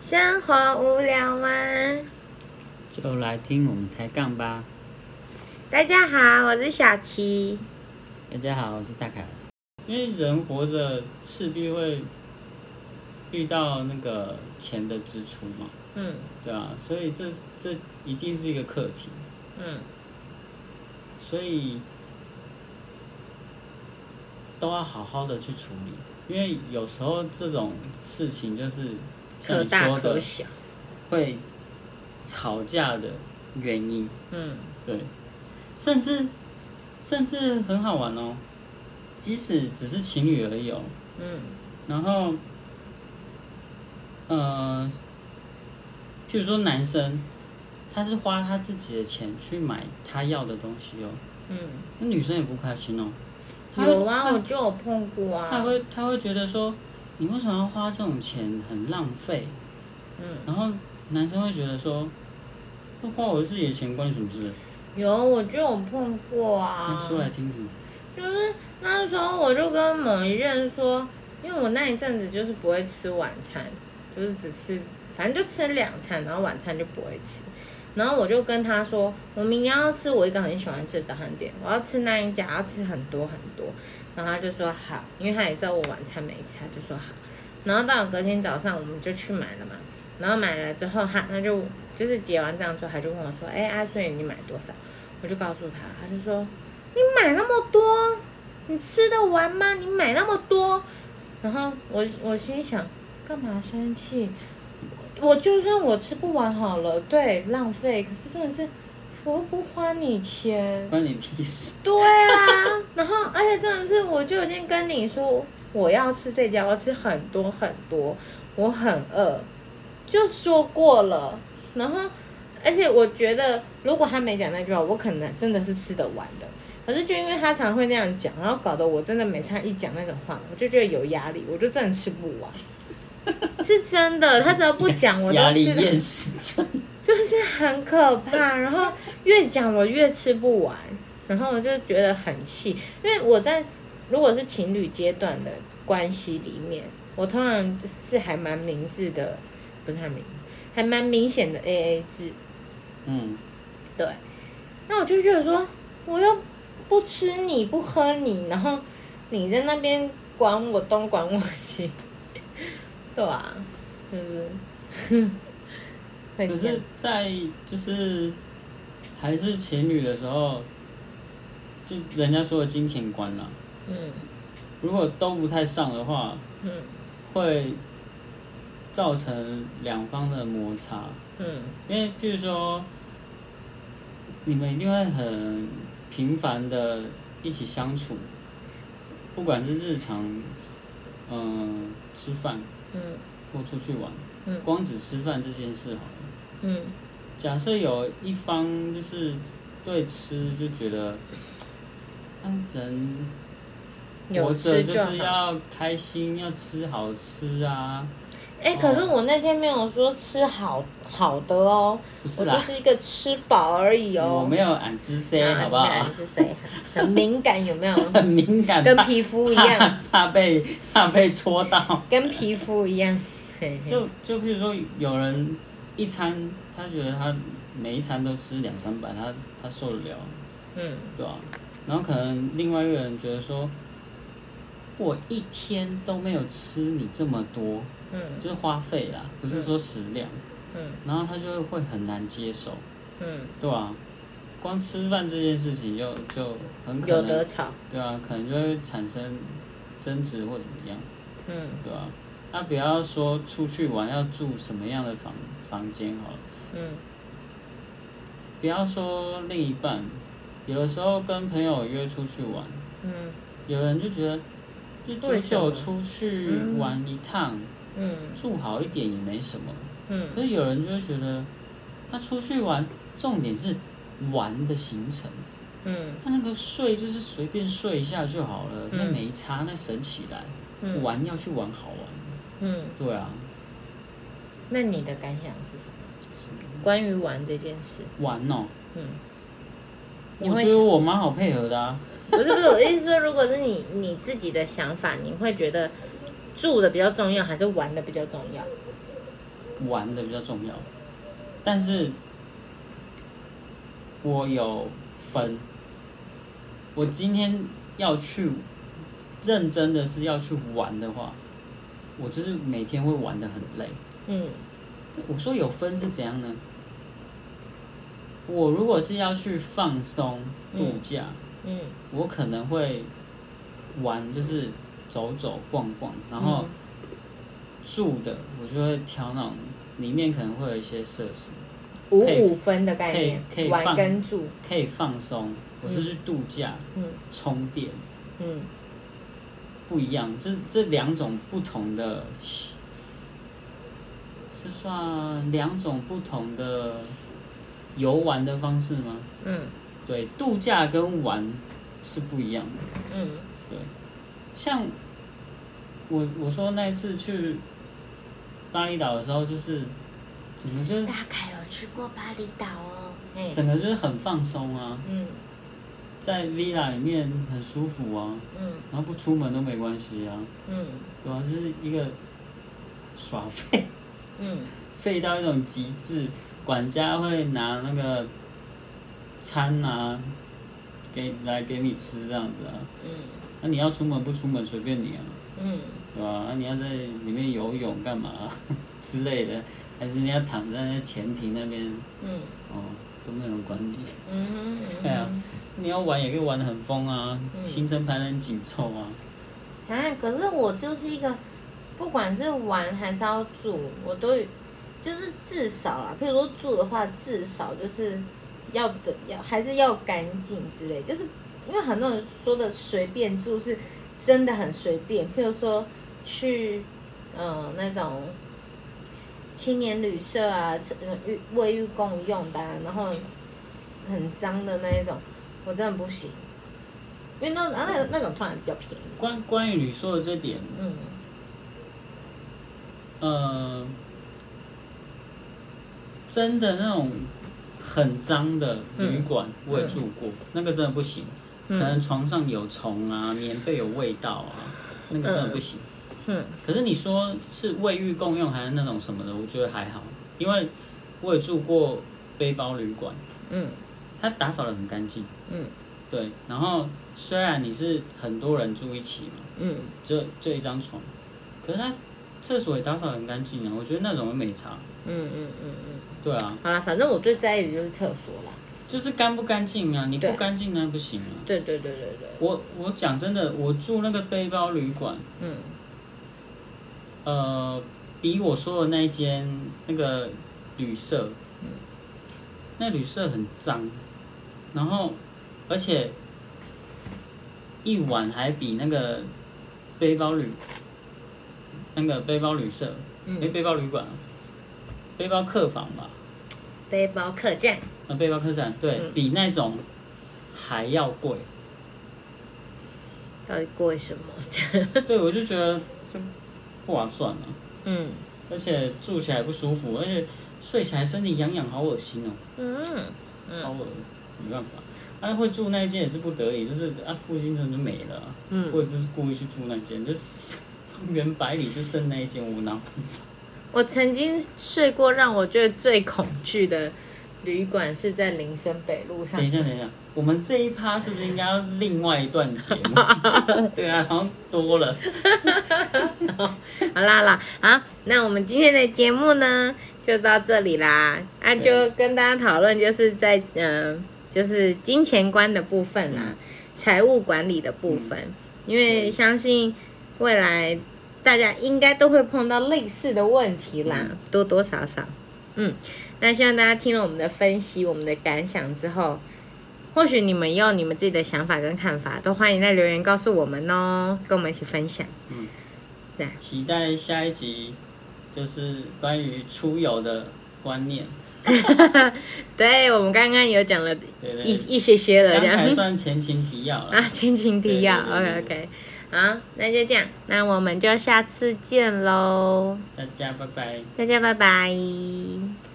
生活无聊吗？就来听我们抬杠吧。大家好，我是小琪。大家好，我是大凯。因为人活着势必会遇到那个钱的支出嘛，嗯对啊，所以这这一定是一个课题，嗯，所以都要好好的去处理。因为有时候这种事情就是像可大可小。会吵架的原因。嗯对，甚至甚至很好玩哦，即使只是情侣而已哦，嗯然后，呃，譬如说男生，他是花他自己的钱去买他要的东西哦，嗯，那女生也不开心哦。有啊，我就有碰过啊。他会他会觉得说，你为什么要花这种钱，很浪费。嗯，然后男生会觉得说，那花我自己的钱关你什么事？有，我就有碰过啊。说来听听。就是那时候我就跟某一任说，因为我那一阵子就是不会吃晚餐，就是只吃，反正就吃两餐，然后晚餐就不会吃。然后我就跟他说，我明天要吃我一个很喜欢吃的早餐店，我要吃那一家，要吃很多很多。然后他就说好，因为他也知道我晚餐没吃，他就说好。然后到隔天早上，我们就去买了嘛。然后买了之后，他他就就是结完账之后，他就问我说：“哎，阿顺，你买多少？”我就告诉他，他就说：“你买那么多，你吃得完吗？你买那么多。”然后我我心想，干嘛生气？我就算我吃不完好了，对，浪费。可是真的是，我又不花你钱。关你屁事！对啊，然后而且真的是，我就已经跟你说我要吃这家，我要吃很多很多，我很饿，就说过了。然后，而且我觉得如果他没讲那句话，我可能真的是吃得完的。可是就因为他常会那样讲，然后搞得我真的每次他一讲那种话，我就觉得有压力，我就真的吃不完。是真的，他只要不讲，我压力都吃得厌食症。就是很可怕，然后越讲我越吃不完，然后我就觉得很气，因为我在如果是情侣阶段的关系里面，我通常是还蛮明智的，不是很明，还蛮明显的 A A 制，嗯，对，那我就觉得说，我又不吃你不喝你，然后你在那边管我东管我西，对啊，就是，可是，在就是还是情侣的时候，就人家说的金钱观啦，嗯。如果都不太上的话，嗯。会造成两方的摩擦。嗯。因为譬如说，你们一定会很频繁的一起相处，不管是日常，嗯、吃饭嗯。或出去玩，嗯。光只吃饭这件事好了。嗯假设有一方就是对吃就觉得，嗯人活着就是。要开心，要吃好吃啊，哎、可是我那天没有说吃好好的哦，不是啦我就，是一个吃饱而已哦。我没有俺之啊好不好？你们是谁？很敏感有没有？很敏感，跟皮肤一样，怕怕被怕被戳到。跟皮肤一样。就就譬如说，有人一餐他觉得他每一餐都吃两三百，他他受得了，嗯。对吧、然后可能另外一个人觉得说，我一天都没有吃你这么多，嗯。就是花费啦，不是说食量，嗯。然后他就会很难接受，嗯，对吧、光吃饭这件事情就就很可能，有得吵。对啊，可能就会产生争执或怎么样，嗯。对吧、那不要说出去玩要住什么样的房房间好了，嗯。不要说另一半，有的时候跟朋友约出去玩，嗯。有人就觉得就为久什么？久出去嗯玩一趟，嗯。住好一点也没什么。嗯。可是有人就会觉得，他出去玩，重点是玩的行程，嗯。他那个睡就是随便睡一下就好了，那嗯没差，那省起来。嗯。玩要去玩好玩，嗯，对啊，那你的感想是什么？关于玩这件事，玩哦、嗯，我觉得我蛮好配合的啊。不是不是，我的意思说，如果是你你自己的想法，你会觉得住的比较重要，还是玩的比较重要？玩的比较重要，但是我有分，我今天要去认真的是要去玩的话，我就是每天会玩的很累。嗯。我说有分是怎样呢？我如果是要去放松度假，嗯。我可能会玩，就是走走逛逛，然后住的我就会挑那种里面可能会有一些设施，五可以五分的概念可以可以，玩放跟住，可以放松。我是去度假、嗯。充电，嗯。不一样，这这两种不同的，是算两种不同的游玩的方式吗？嗯。对，度假跟玩是不一样的。嗯。对，像我我说那一次去巴厘岛的时候，就是整个就是大概有去过巴厘岛哦，哎，整个就是很放松啊，嗯。在 villa 里面很舒服啊，嗯。然后不出门都没关系啊，嗯。对吧、就是一个耍废，嗯。废到一种极致，管家会拿那个餐啊，给来给你吃这样子啊，嗯。那、你要出门不出门随便你啊。嗯。对吧？啊，你要在里面游泳干嘛、之类的，还是你要躺在那前庭那边，嗯。哦，都没有人管你。嗯对啊，你要玩也可以玩的很疯啊，嗯。行程排得很紧凑啊。啊，可是我就是一个，不管是玩还是要住，我都就是至少啦，譬如说住的话，至少就是要怎样，还是要干净之类。就是因为很多人说的随便住是真的很随便，譬如说去呃那种青年旅社啊，呃浴卫浴共用的、啊，然后很脏的那一种，我真的不行。因为那那那那种突然比较便宜，关关于你说的这点，嗯呃，真的那种很脏的旅馆我也住过，那个真的不行，可能床上有虫啊，棉被有味道啊，那个真的不行。嗯。可是你说是卫浴共用还是那种什么的，我觉得还好，因为我也住过背包旅馆，嗯。它打扫的很干净，嗯。对。然后虽然你是很多人住一起嘛，嗯。就就一张床，可是它厕所也打扫得很干净啊，我觉得那种没差。嗯嗯嗯嗯，对啊，好啦，反正我最在意的就是厕所啦。就是干不干净啊，你不干净那不行啊。对对对对对，我我讲真的，我住那个背包旅馆，嗯呃，比我说的那一间那个旅社，那旅社很脏，然后而且一晚还比那个背包旅那个背包旅社，嗯没背包旅馆啊，背包客房吧，背包客栈，呃，背包客栈，对、嗯比那种还要贵。到底过什么？对，我就觉得这不划算啊，嗯而且住起来不舒服，而且睡起来身体痒痒，好恶心哦、嗯超恶，没办法。啊，会住那一间也是不得已，就是啊，附近真的就没了啊、嗯，我也不是故意去住那间，就是方圆百里就剩那一间，我哪办法？我曾经睡过让我觉得最恐惧的旅馆是在林森北路上等一。下，等一下，我们这一趴是不是应该要另外一段节目？对啊，好像多了。好啦好啦，好，那我们今天的节目呢就到这里啦。啊，就跟大家讨论，就是在嗯、呃就是金钱观的部分啦，财务管理的部分，因为相信未来大家应该都会碰到类似的问题啦，多多少少。嗯，那希望大家听了我们的分析、我们的感想之后，或许你们也有你们自己的想法跟看法，都欢迎在留言告诉我们哦，跟我们一起分享。嗯期待下一集，就是关于出游的观念。对，我们刚刚有讲了一一些些了，这样算前情提要了。啊，前情提要，OK OK，好，那就这样，那我们就下次见喽，大家拜拜。大家拜拜。